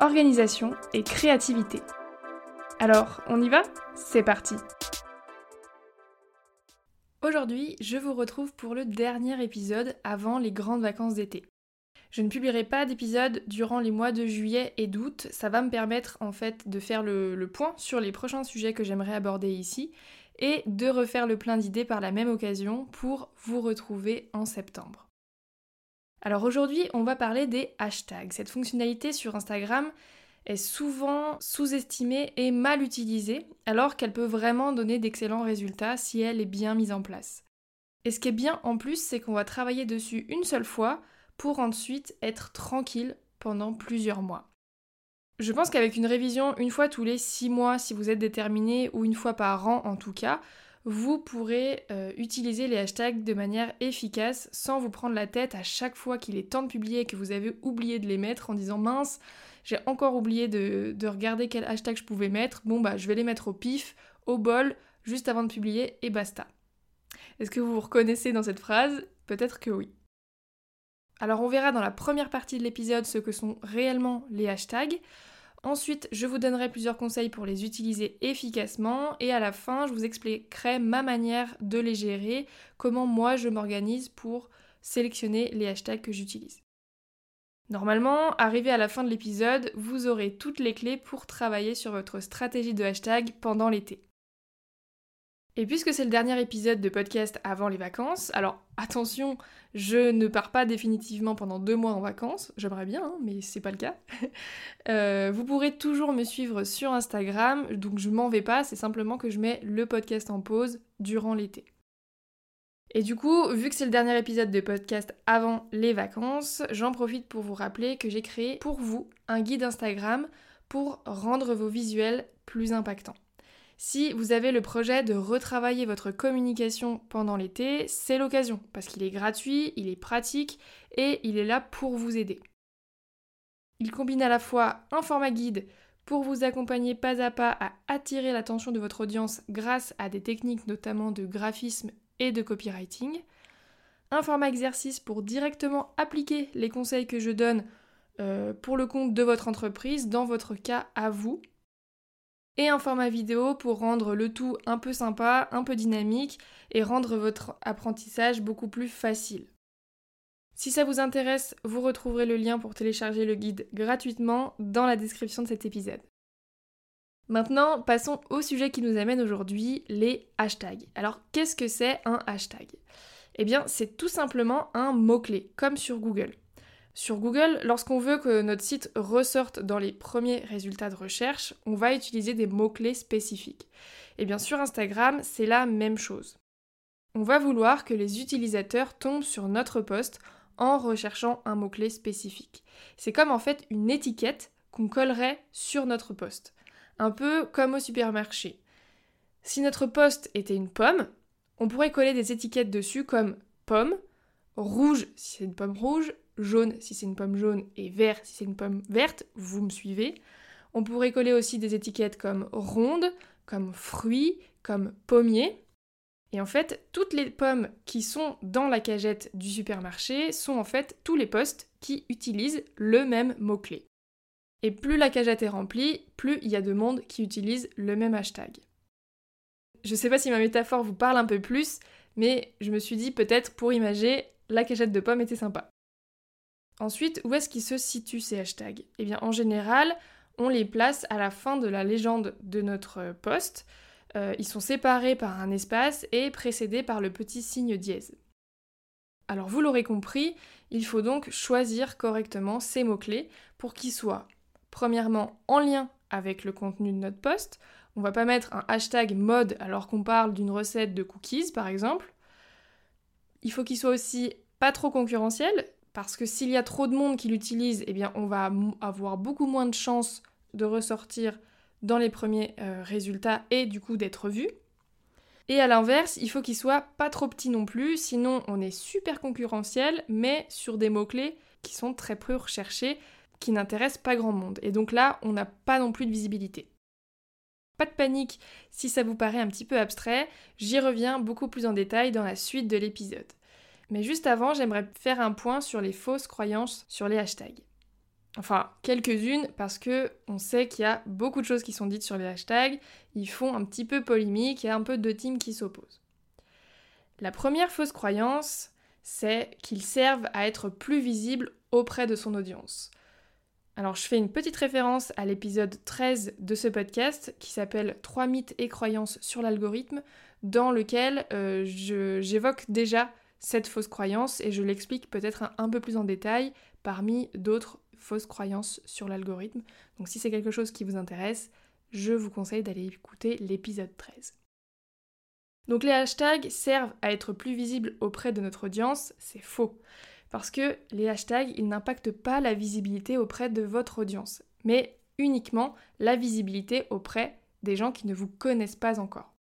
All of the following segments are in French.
organisation et créativité. Alors, on y va? C'est parti Aujourd'hui, je vous retrouve pour le dernier épisode avant les grandes vacances d'été. Je ne publierai pas d'épisode durant les mois de juillet et d'août, ça va me permettre en fait de faire le, le point sur les prochains sujets que j'aimerais aborder ici et de refaire le plein d'idées par la même occasion pour vous retrouver en septembre. Alors aujourd'hui, on va parler des hashtags. Cette fonctionnalité sur Instagram, est souvent sous-estimée et mal utilisée, alors qu'elle peut vraiment donner d'excellents résultats si elle est bien mise en place. Et ce qui est bien en plus, c'est qu'on va travailler dessus une seule fois pour ensuite être tranquille pendant plusieurs mois. Je pense qu'avec une révision une fois tous les six mois, si vous êtes déterminé, ou une fois par an en tout cas, vous pourrez euh, utiliser les hashtags de manière efficace sans vous prendre la tête à chaque fois qu'il est temps de publier et que vous avez oublié de les mettre en disant mince, j'ai encore oublié de, regarder quel hashtag je pouvais mettre. Bon bah je vais les mettre au pif, au bol, juste avant de publier et basta. Est-ce que vous vous reconnaissez dans cette phrase? Peut-être que oui. Alors on verra dans la première partie de l'épisode ce que sont réellement les hashtags. Ensuite, je vous donnerai plusieurs conseils pour les utiliser efficacement et à la fin, je vous expliquerai ma manière de les gérer, comment moi je m'organise pour sélectionner les hashtags que j'utilise. Normalement, arrivé à la fin de l'épisode, vous aurez toutes les clés pour travailler sur votre stratégie de hashtag pendant l'été. Et puisque c'est le dernier épisode de podcast avant les vacances, alors attention, je ne pars pas définitivement pendant deux mois en vacances, j'aimerais bien, hein, mais c'est pas le cas. Euh, vous pourrez toujours me suivre sur Instagram, donc je m'en vais pas, c'est simplement que je mets le podcast en pause durant l'été. Et du coup, vu que c'est le dernier épisode de podcast avant les vacances, j'en profite pour vous rappeler que j'ai créé pour vous un guide Instagram pour rendre vos visuels plus impactants. Si vous avez le projet de retravailler votre communication pendant l'été, c'est l'occasion, parce qu'il est gratuit, il est pratique et il est là pour vous aider. Il combine à la fois un format guide pour vous accompagner pas à pas à attirer l'attention de votre audience grâce à des techniques notamment de graphisme et de copywriting. Un format exercice pour directement appliquer les conseils que je donne euh, pour le compte de votre entreprise, dans votre cas à vous. Et un format vidéo pour rendre le tout un peu sympa, un peu dynamique et rendre votre apprentissage beaucoup plus facile. Si ça vous intéresse, vous retrouverez le lien pour télécharger le guide gratuitement dans la description de cet épisode. Maintenant, passons au sujet qui nous amène aujourd'hui, les hashtags. Alors, qu'est-ce que c'est un hashtag? Eh bien, c'est tout simplement un mot-clé, comme sur Google. Sur Google, lorsqu'on veut que notre site ressorte dans les premiers résultats de recherche, on va utiliser des mots-clés spécifiques. Et bien sur Instagram, c'est la même chose. On va vouloir que les utilisateurs tombent sur notre poste en recherchant un mot-clé spécifique. C'est comme en fait une étiquette qu'on collerait sur notre poste un peu comme au supermarché. Si notre poste était une pomme, on pourrait coller des étiquettes dessus comme pomme, rouge si c'est une pomme rouge, jaune si c'est une pomme jaune et vert si c'est une pomme verte, vous me suivez. On pourrait coller aussi des étiquettes comme ronde, comme fruit, comme pommier. Et en fait, toutes les pommes qui sont dans la cagette du supermarché sont en fait tous les postes qui utilisent le même mot-clé. Et plus la cagette est remplie, plus il y a de monde qui utilise le même hashtag. Je sais pas si ma métaphore vous parle un peu plus, mais je me suis dit peut-être pour imager, la cagette de pommes était sympa. Ensuite, où est-ce qu'ils se situent ces hashtags? Eh bien, en général, on les place à la fin de la légende de notre poste. Euh, ils sont séparés par un espace et précédés par le petit signe dièse. Alors, vous l'aurez compris, il faut donc choisir correctement ces mots-clés pour qu'ils soient premièrement en lien avec le contenu de notre post. On va pas mettre un hashtag mode alors qu'on parle d'une recette de cookies par exemple. Il faut qu'il soit aussi pas trop concurrentiel parce que s'il y a trop de monde qui l'utilise, eh bien on va avoir beaucoup moins de chances de ressortir dans les premiers euh, résultats et du coup d'être vu. Et à l'inverse, il faut qu'il soit pas trop petit non plus, sinon on est super concurrentiel, mais sur des mots-clés qui sont très peu recherchés, qui n'intéressent pas grand monde. Et donc là, on n'a pas non plus de visibilité. Pas de panique si ça vous paraît un petit peu abstrait, j'y reviens beaucoup plus en détail dans la suite de l'épisode. Mais juste avant, j'aimerais faire un point sur les fausses croyances sur les hashtags. Enfin, quelques-unes, parce que on sait qu'il y a beaucoup de choses qui sont dites sur les hashtags, ils font un petit peu polémique, il y a un peu de teams qui s'opposent. La première fausse croyance, c'est qu'ils servent à être plus visibles auprès de son audience. Alors je fais une petite référence à l'épisode 13 de ce podcast qui s'appelle 3 mythes et croyances sur l'algorithme, dans lequel euh, j'évoque déjà cette fausse croyance et je l'explique peut-être un, peu plus en détail parmi d'autres fausses croyances sur l'algorithme. Donc si c'est quelque chose qui vous intéresse, je vous conseille d'aller écouter l'épisode 13. Donc les hashtags servent à être plus visibles auprès de notre audience, c'est faux. Parce que les hashtags, ils n'impactent pas la visibilité auprès de votre audience, mais uniquement la visibilité auprès des gens qui ne vous connaissent pas encore.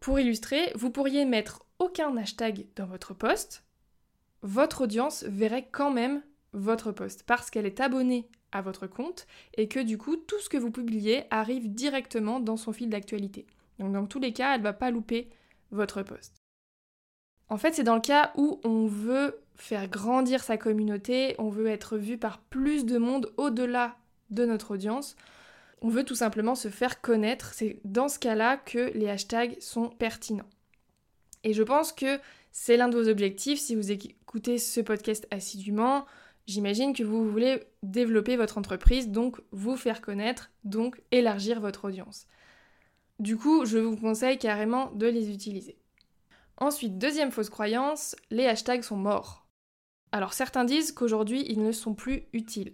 Pour illustrer, vous pourriez mettre aucun hashtag dans votre post, votre audience verrait quand même votre post parce qu'elle est abonnée à votre compte et que du coup tout ce que vous publiez arrive directement dans son fil d'actualité. Donc dans tous les cas, elle ne va pas louper votre post. En fait, c'est dans le cas où on veut faire grandir sa communauté, on veut être vu par plus de monde au-delà de notre audience. On veut tout simplement se faire connaître. C'est dans ce cas-là que les hashtags sont pertinents. Et je pense que c'est l'un de vos objectifs si vous écoutez ce podcast assidûment. J'imagine que vous voulez développer votre entreprise, donc vous faire connaître, donc élargir votre audience. Du coup, je vous conseille carrément de les utiliser. Ensuite, deuxième fausse croyance, les hashtags sont morts. Alors certains disent qu'aujourd'hui ils ne sont plus utiles.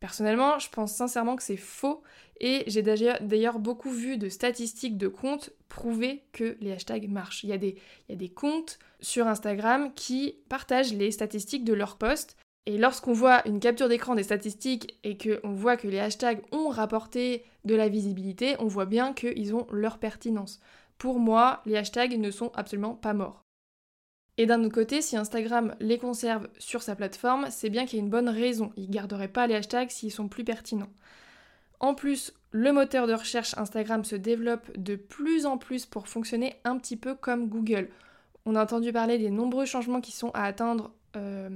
Personnellement, je pense sincèrement que c'est faux et j'ai d'ailleurs beaucoup vu de statistiques de comptes prouver que les hashtags marchent. Il y, a des, comptes sur Instagram qui partagent les statistiques de leurs posts et lorsqu'on voit une capture d'écran des statistiques et qu'on voit que les hashtags ont rapporté de la visibilité, on voit bien qu'ils ont leur pertinence. Pour moi, les hashtags ne sont absolument pas morts. Et d'un autre côté, si Instagram les conserve sur sa plateforme, c'est bien qu'il y a une bonne raison. Ils garderaient pas les hashtags s'ils sont plus pertinents. En plus, le moteur de recherche Instagram se développe de plus en plus pour fonctionner un petit peu comme Google. On a entendu parler des nombreux changements qui sont à atteindre euh,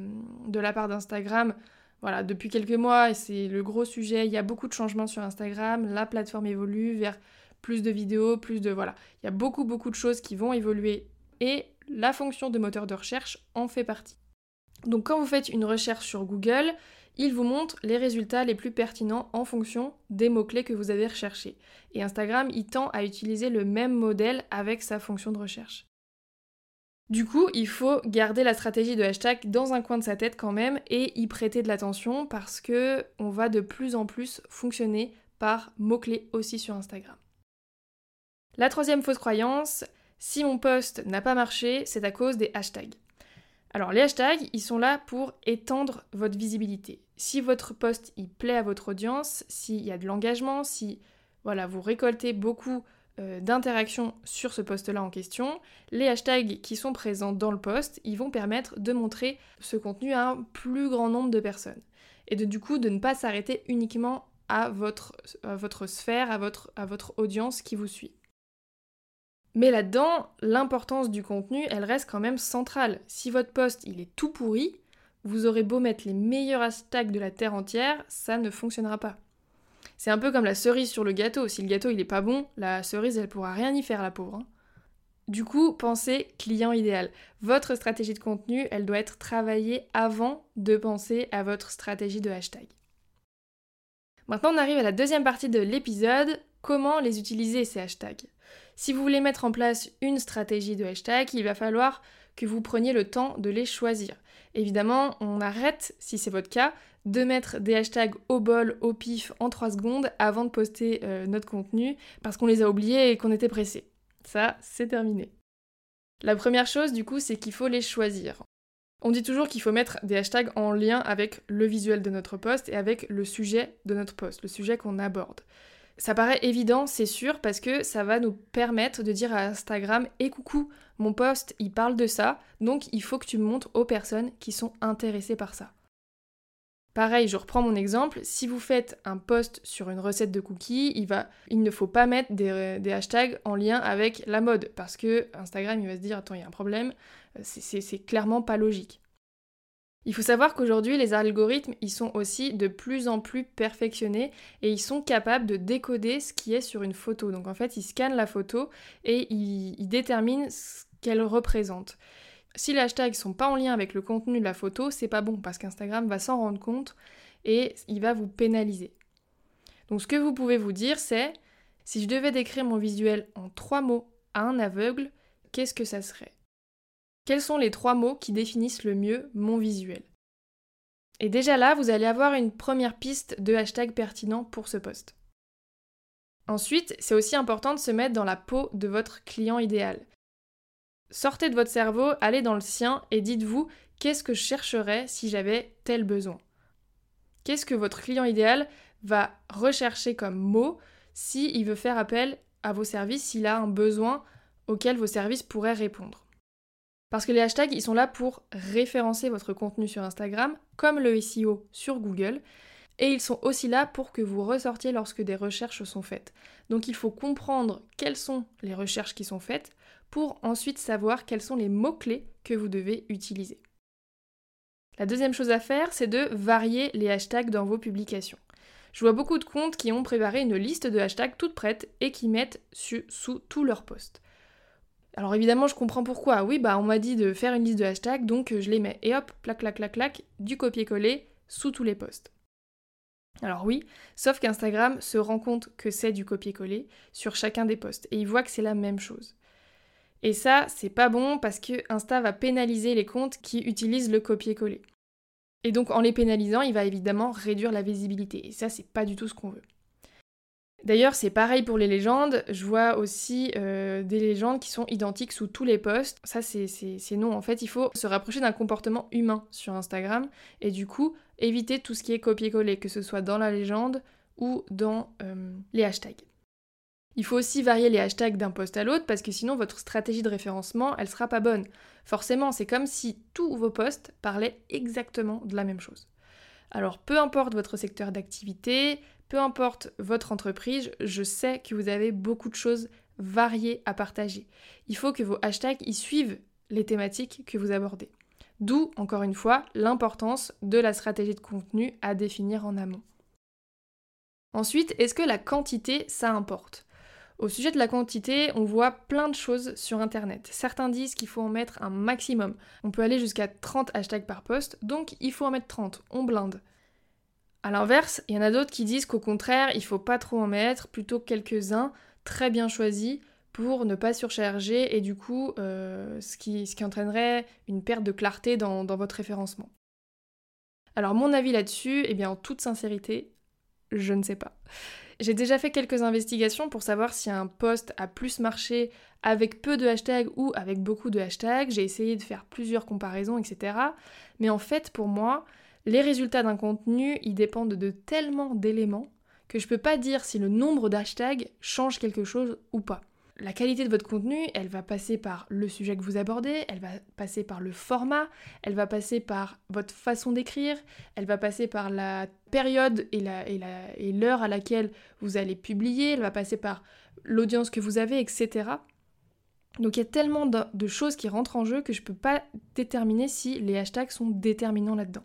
de la part d'Instagram. Voilà, depuis quelques mois, et c'est le gros sujet, il y a beaucoup de changements sur Instagram, la plateforme évolue vers plus de vidéos, plus de... Voilà, il y a beaucoup beaucoup de choses qui vont évoluer et la fonction de moteur de recherche en fait partie. Donc quand vous faites une recherche sur Google, il vous montre les résultats les plus pertinents en fonction des mots-clés que vous avez recherchés. Et Instagram, il tend à utiliser le même modèle avec sa fonction de recherche. Du coup, il faut garder la stratégie de hashtag dans un coin de sa tête quand même et y prêter de l'attention parce que on va de plus en plus fonctionner par mots-clés aussi sur Instagram. La troisième fausse croyance, si mon post n'a pas marché, c'est à cause des hashtags. Alors les hashtags, ils sont là pour étendre votre visibilité. Si votre post il plaît à votre audience, s'il y a de l'engagement, si voilà, vous récoltez beaucoup euh, d'interactions sur ce post-là en question, les hashtags qui sont présents dans le post, ils vont permettre de montrer ce contenu à un plus grand nombre de personnes. Et du coup, de ne pas s'arrêter uniquement à votre, sphère, à votre audience qui vous suit. Mais là-dedans, l'importance du contenu, elle reste quand même centrale. Si votre post, il est tout pourri, vous aurez beau mettre les meilleurs hashtags de la terre entière, ça ne fonctionnera pas. C'est un peu comme la cerise sur le gâteau. Si le gâteau il est pas bon, la cerise elle pourra rien y faire la pauvre. Hein. Du coup, pensez client idéal. Votre stratégie de contenu, elle doit être travaillée avant de penser à votre stratégie de hashtag. Maintenant, on arrive à la deuxième partie de l'épisode, comment les utiliser ces hashtags? Si vous voulez mettre en place une stratégie de hashtag, il va falloir que vous preniez le temps de les choisir. Évidemment, on arrête, si c'est votre cas, de mettre des hashtags au bol, au pif, en 3 secondes avant de poster euh, notre contenu parce qu'on les a oubliés et qu'on était pressé. Ça, c'est terminé. La première chose, du coup, c'est qu'il faut les choisir. On dit toujours qu'il faut mettre des hashtags en lien avec le visuel de notre post et avec le sujet de notre post, le sujet qu'on aborde. Ça paraît évident, c'est sûr, parce que ça va nous permettre de dire à Instagram Et coucou, mon post, il parle de ça, donc il faut que tu montres aux personnes qui sont intéressées par ça. Pareil, je reprends mon exemple, si vous faites un post sur une recette de cookies, il, va, il ne faut pas mettre des, des, hashtags en lien avec la mode, parce que Instagram il va se dire attends, il y a un problème, euh, c'est clairement pas logique. Il faut savoir qu'aujourd'hui, les algorithmes, ils sont aussi de plus en plus perfectionnés et ils sont capables de décoder ce qui est sur une photo. Donc en fait, ils scannent la photo et ils, déterminent ce qu'elle représente. Si les hashtags sont pas en lien avec le contenu de la photo, c'est pas bon parce qu'Instagram va s'en rendre compte et il va vous pénaliser. Donc ce que vous pouvez vous dire, c'est si je devais décrire mon visuel en trois mots à un aveugle, qu'est-ce que ça serait? Quels sont les trois mots qui définissent le mieux mon visuel? Et déjà là, vous allez avoir une première piste de hashtag pertinent pour ce poste. Ensuite, c'est aussi important de se mettre dans la peau de votre client idéal. Sortez de votre cerveau, allez dans le sien et dites-vous qu'est-ce que je chercherais si j'avais tel besoin? Qu'est-ce que votre client idéal va rechercher comme mot s'il veut faire appel à vos services, s'il a un besoin auquel vos services pourraient répondre? Parce que les hashtags, ils sont là pour référencer votre contenu sur Instagram, comme le SEO sur Google, et ils sont aussi là pour que vous ressortiez lorsque des recherches sont faites. Donc il faut comprendre quelles sont les recherches qui sont faites pour ensuite savoir quels sont les mots-clés que vous devez utiliser. La deuxième chose à faire, c'est de varier les hashtags dans vos publications. Je vois beaucoup de comptes qui ont préparé une liste de hashtags toute prête et qui mettent sous tous leurs posts. Alors évidemment, je comprends pourquoi. Oui, bah on m'a dit de faire une liste de hashtags, donc euh, je les mets. Et hop, clac, clac, clac, clac, du copier-coller sous tous les posts. Alors oui, sauf qu'Instagram se rend compte que c'est du copier-coller sur chacun des posts et il voit que c'est la même chose. Et ça, c'est pas bon parce que Insta va pénaliser les comptes qui utilisent le copier-coller. Et donc en les pénalisant, il va évidemment réduire la visibilité. Et ça, c'est pas du tout ce qu'on veut. D'ailleurs, c'est pareil pour les légendes. Je vois aussi euh, des légendes qui sont identiques sous tous les posts. Ça, c'est non. En fait, il faut se rapprocher d'un comportement humain sur Instagram et du coup, éviter tout ce qui est copier-coller, que ce soit dans la légende ou dans euh, les hashtags. Il faut aussi varier les hashtags d'un post à l'autre parce que sinon votre stratégie de référencement, elle sera pas bonne. Forcément, c'est comme si tous vos posts parlaient exactement de la même chose. Alors peu importe votre secteur d'activité, peu importe votre entreprise, je sais que vous avez beaucoup de choses variées à partager. Il faut que vos hashtags y suivent les thématiques que vous abordez. D'où, encore une fois, l'importance de la stratégie de contenu à définir en amont. Ensuite, est-ce que la quantité, ça importe? Au sujet de la quantité, on voit plein de choses sur Internet. Certains disent qu'il faut en mettre un maximum. On peut aller jusqu'à 30 hashtags par post, donc il faut en mettre 30, on blinde. A l'inverse, il y en a d'autres qui disent qu'au contraire, il faut pas trop en mettre, plutôt quelques-uns très bien choisis pour ne pas surcharger et du coup, euh, ce, qui, ce, qui, entraînerait une perte de clarté dans, votre référencement. Alors mon avis là-dessus, eh bien en toute sincérité, je ne sais pas. J'ai déjà fait quelques investigations pour savoir si un post a plus marché avec peu de hashtags ou avec beaucoup de hashtags. J'ai essayé de faire plusieurs comparaisons, etc. Mais en fait, pour moi, les résultats d'un contenu, ils dépendent de tellement d'éléments que je peux pas dire si le nombre d'hashtags change quelque chose ou pas. La qualité de votre contenu, elle va passer par le sujet que vous abordez, elle va passer par le format, elle va passer par votre façon d'écrire, elle va passer par la période et l'heure à laquelle vous allez publier, elle va passer par l'audience que vous avez, etc. Donc il y a tellement de choses qui rentrent en jeu que je ne peux pas déterminer si les hashtags sont déterminants là-dedans.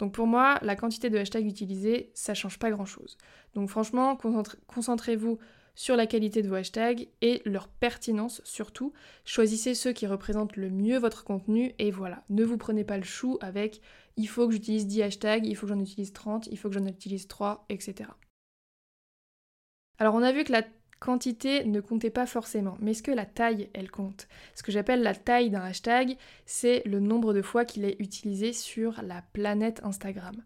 Donc pour moi, la quantité de hashtags utilisés, ça change pas grand-chose. Donc franchement, concentrez-vous sur la qualité de vos hashtags et leur pertinence surtout. Choisissez ceux qui représentent le mieux votre contenu et voilà, ne vous prenez pas le chou avec il faut que j'utilise 10 hashtags, il faut que j'en utilise 30, il faut que j'en utilise 3, etc. Alors on a vu que la quantité ne comptait pas forcément, mais est-ce que la taille, elle compte? Ce que j'appelle la taille d'un hashtag, c'est le nombre de fois qu'il est utilisé sur la planète Instagram.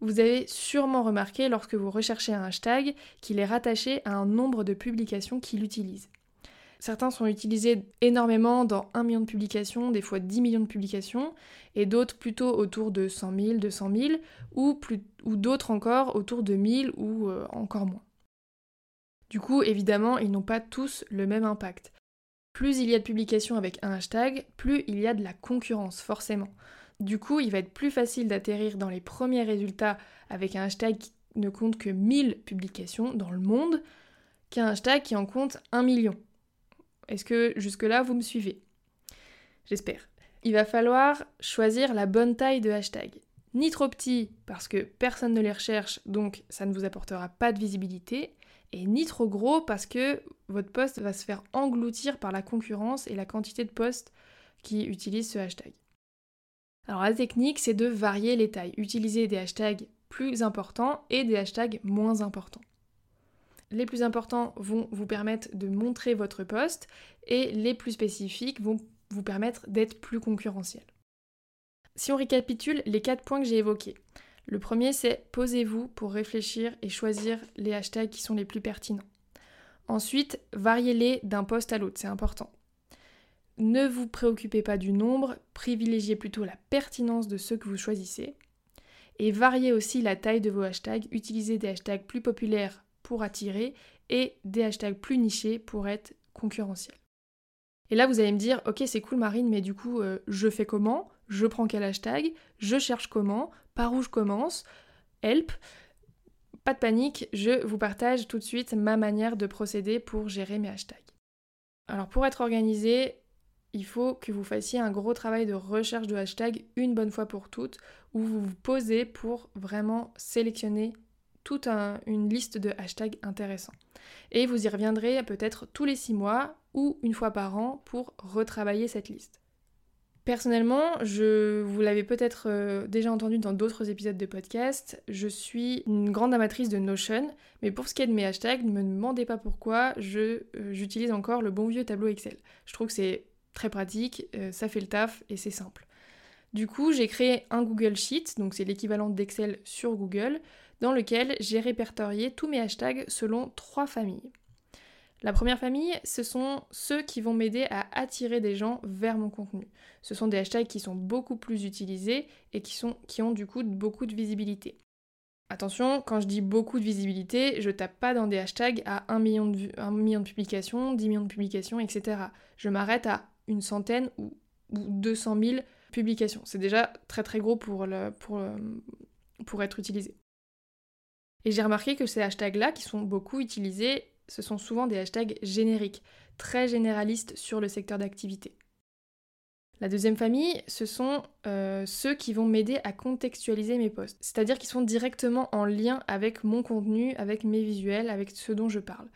Vous avez sûrement remarqué lorsque vous recherchez un hashtag qu'il est rattaché à un nombre de publications qu'il utilise. Certains sont utilisés énormément dans 1 million de publications, des fois 10 millions de publications, et d'autres plutôt autour de 100 000, 200 000, ou, ou d'autres encore autour de 1000 ou euh, encore moins. Du coup, évidemment, ils n'ont pas tous le même impact. Plus il y a de publications avec un hashtag, plus il y a de la concurrence, forcément. Du coup, il va être plus facile d'atterrir dans les premiers résultats avec un hashtag qui ne compte que 1000 publications dans le monde qu'un hashtag qui en compte 1 million. Est-ce que jusque-là, vous me suivez? J'espère. Il va falloir choisir la bonne taille de hashtag. Ni trop petit parce que personne ne les recherche, donc ça ne vous apportera pas de visibilité, et ni trop gros parce que votre post va se faire engloutir par la concurrence et la quantité de posts qui utilisent ce hashtag. Alors la technique, c'est de varier les tailles, utiliser des hashtags plus importants et des hashtags moins importants. Les plus importants vont vous permettre de montrer votre poste et les plus spécifiques vont vous permettre d'être plus concurrentiel. Si on récapitule les quatre points que j'ai évoqués, le premier c'est posez-vous pour réfléchir et choisir les hashtags qui sont les plus pertinents. Ensuite, variez-les d'un poste à l'autre, c'est important. Ne vous préoccupez pas du nombre, privilégiez plutôt la pertinence de ceux que vous choisissez. Et variez aussi la taille de vos hashtags, utilisez des hashtags plus populaires pour attirer et des hashtags plus nichés pour être concurrentiels. Et là, vous allez me dire, ok, c'est cool Marine, mais du coup, euh, je fais comment? Je prends quel hashtag? Je cherche comment? Par où je commence Help Pas de panique, je vous partage tout de suite ma manière de procéder pour gérer mes hashtags. Alors pour être organisé, il faut que vous fassiez un gros travail de recherche de hashtags une bonne fois pour toutes, où vous vous posez pour vraiment sélectionner toute une liste de hashtags intéressants. Et vous y reviendrez peut-être tous les six mois ou une fois par an pour retravailler cette liste. Personnellement, je vous l'avez peut-être euh, déjà entendu dans d'autres épisodes de podcast, je suis une grande amatrice de Notion, mais pour ce qui est de mes hashtags, ne me demandez pas pourquoi, euh, j'utilise encore le bon vieux tableau Excel. Je trouve que c'est très pratique, euh, ça fait le taf et c'est simple. Du coup, j'ai créé un Google Sheet, donc c'est l'équivalent d'Excel sur Google, dans lequel j'ai répertorié tous mes hashtags selon trois familles. La première famille, ce sont ceux qui vont m'aider à attirer des gens vers mon contenu. Ce sont des hashtags qui sont beaucoup plus utilisés et qui, ont du coup beaucoup de visibilité. Attention, quand je dis beaucoup de visibilité, je tape pas dans des hashtags à 1 million de, 1 million de publications, 10 millions de publications, etc. Je m'arrête à une centaine ou, 200 000 publications. C'est déjà très très gros pour être utilisé. Et j'ai remarqué que ces hashtags-là, qui sont beaucoup utilisés, ce sont souvent des hashtags génériques, très généralistes sur le secteur d'activité. La deuxième famille, ce sont euh, ceux qui vont m'aider à contextualiser mes posts, c'est-à-dire qui sont directement en lien avec mon contenu, avec mes visuels, avec ce dont je parle.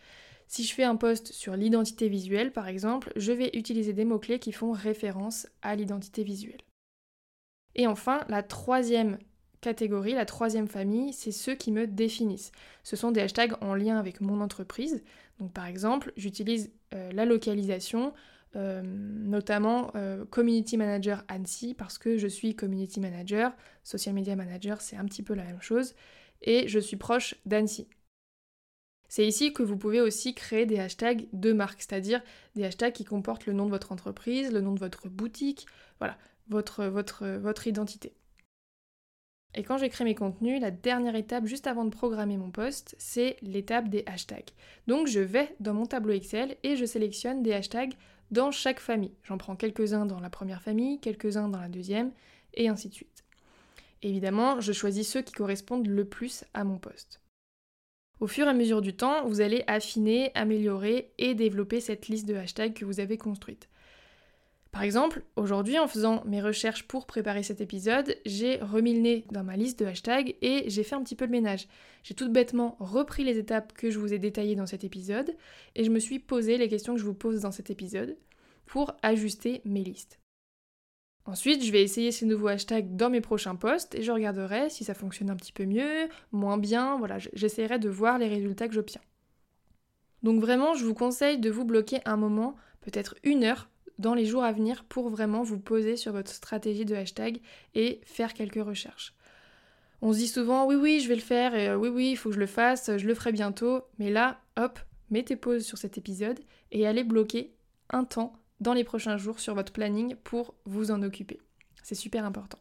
Si je fais un post sur l'identité visuelle, par exemple, je vais utiliser des mots-clés qui font référence à l'identité visuelle. Et enfin, la troisième la troisième famille, c'est ceux qui me définissent. Ce sont des hashtags en lien avec mon entreprise. Donc par exemple, j'utilise euh, la localisation, euh, notamment euh, Community Manager Annecy, parce que je suis Community Manager, Social Media Manager, c'est un petit peu la même chose, et je suis proche d'Annecy. C'est ici que vous pouvez aussi créer des hashtags de marque, c'est-à-dire des hashtags qui comportent le nom de votre entreprise, le nom de votre boutique, voilà, votre identité. Et quand j'écris mes contenus, la dernière étape juste avant de programmer mon post, c'est l'étape des hashtags. Donc je vais dans mon tableau Excel et je sélectionne des hashtags dans chaque famille. J'en prends quelques-uns dans la première famille, quelques-uns dans la deuxième, et ainsi de suite. Évidemment, je choisis ceux qui correspondent le plus à mon poste. Au fur et à mesure du temps, vous allez affiner, améliorer et développer cette liste de hashtags que vous avez construite. Par exemple, aujourd'hui, en faisant mes recherches pour préparer cet épisode, j'ai remis le nez dans ma liste de hashtags et j'ai fait un petit peu le ménage. J'ai tout bêtement repris les étapes que je vous ai détaillées dans cet épisode et je me suis posé les questions que je vous pose dans cet épisode pour ajuster mes listes. Ensuite, je vais essayer ces nouveaux hashtags dans mes prochains posts et je regarderai si ça fonctionne un petit peu mieux, moins bien, voilà, j'essaierai de voir les résultats que j'obtiens. Donc vraiment, je vous conseille de vous bloquer un moment, peut-être une heure, dans les jours à venir pour vraiment vous poser sur votre stratégie de hashtag et faire quelques recherches. On se dit souvent oui oui je vais le faire euh, oui oui il faut que je le fasse, je le ferai bientôt, mais là hop, mettez pause sur cet épisode et allez bloquer un temps dans les prochains jours sur votre planning pour vous en occuper. C'est super important.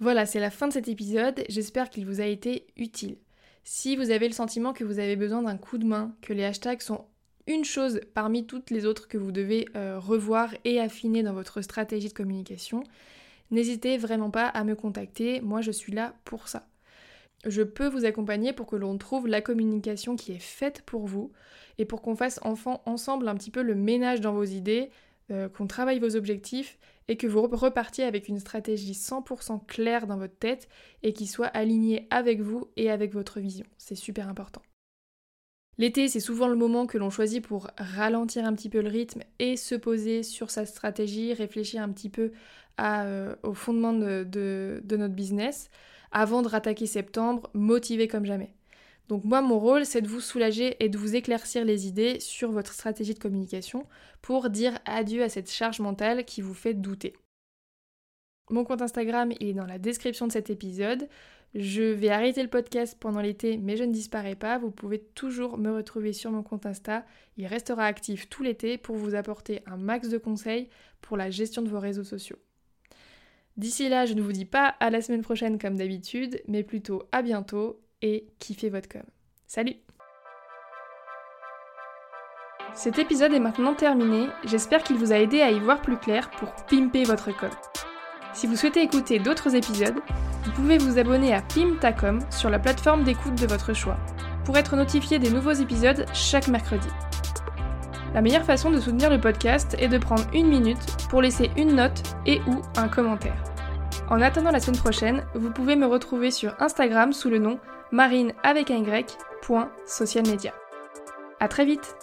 Voilà, c'est la fin de cet épisode. J'espère qu'il vous a été utile. Si vous avez le sentiment que vous avez besoin d'un coup de main, que les hashtags sont une chose parmi toutes les autres que vous devez euh, revoir et affiner dans votre stratégie de communication, n'hésitez vraiment pas à me contacter. Moi, je suis là pour ça. Je peux vous accompagner pour que l'on trouve la communication qui est faite pour vous et pour qu'on fasse ensemble un petit peu le ménage dans vos idées, euh, qu'on travaille vos objectifs et que vous repartiez avec une stratégie 100% claire dans votre tête et qui soit alignée avec vous et avec votre vision. C'est super important. L'été, c'est souvent le moment que l'on choisit pour ralentir un petit peu le rythme et se poser sur sa stratégie, réfléchir un petit peu euh, au fondement de notre business avant de rattaquer septembre, motivé comme jamais. Donc moi, mon rôle, c'est de vous soulager et de vous éclaircir les idées sur votre stratégie de communication pour dire adieu à cette charge mentale qui vous fait douter. Mon compte Instagram, il est dans la description de cet épisode. Je vais arrêter le podcast pendant l'été, mais je ne disparais pas. Vous pouvez toujours me retrouver sur mon compte Insta. Il restera actif tout l'été pour vous apporter un max de conseils pour la gestion de vos réseaux sociaux. D'ici là, je ne vous dis pas à la semaine prochaine comme d'habitude, mais plutôt à bientôt et kiffez votre com. Salut Cet épisode est maintenant terminé, j'espère qu'il vous a aidé à y voir plus clair pour pimper votre com. Si vous souhaitez écouter d'autres épisodes, vous pouvez vous abonner à Pimtacom sur la plateforme d'écoute de votre choix, pour être notifié des nouveaux épisodes chaque mercredi. La meilleure façon de soutenir le podcast est de prendre une minute pour laisser une note et ou un commentaire. En attendant la semaine prochaine, vous pouvez me retrouver sur Instagram sous le nom marine avec un y, A très vite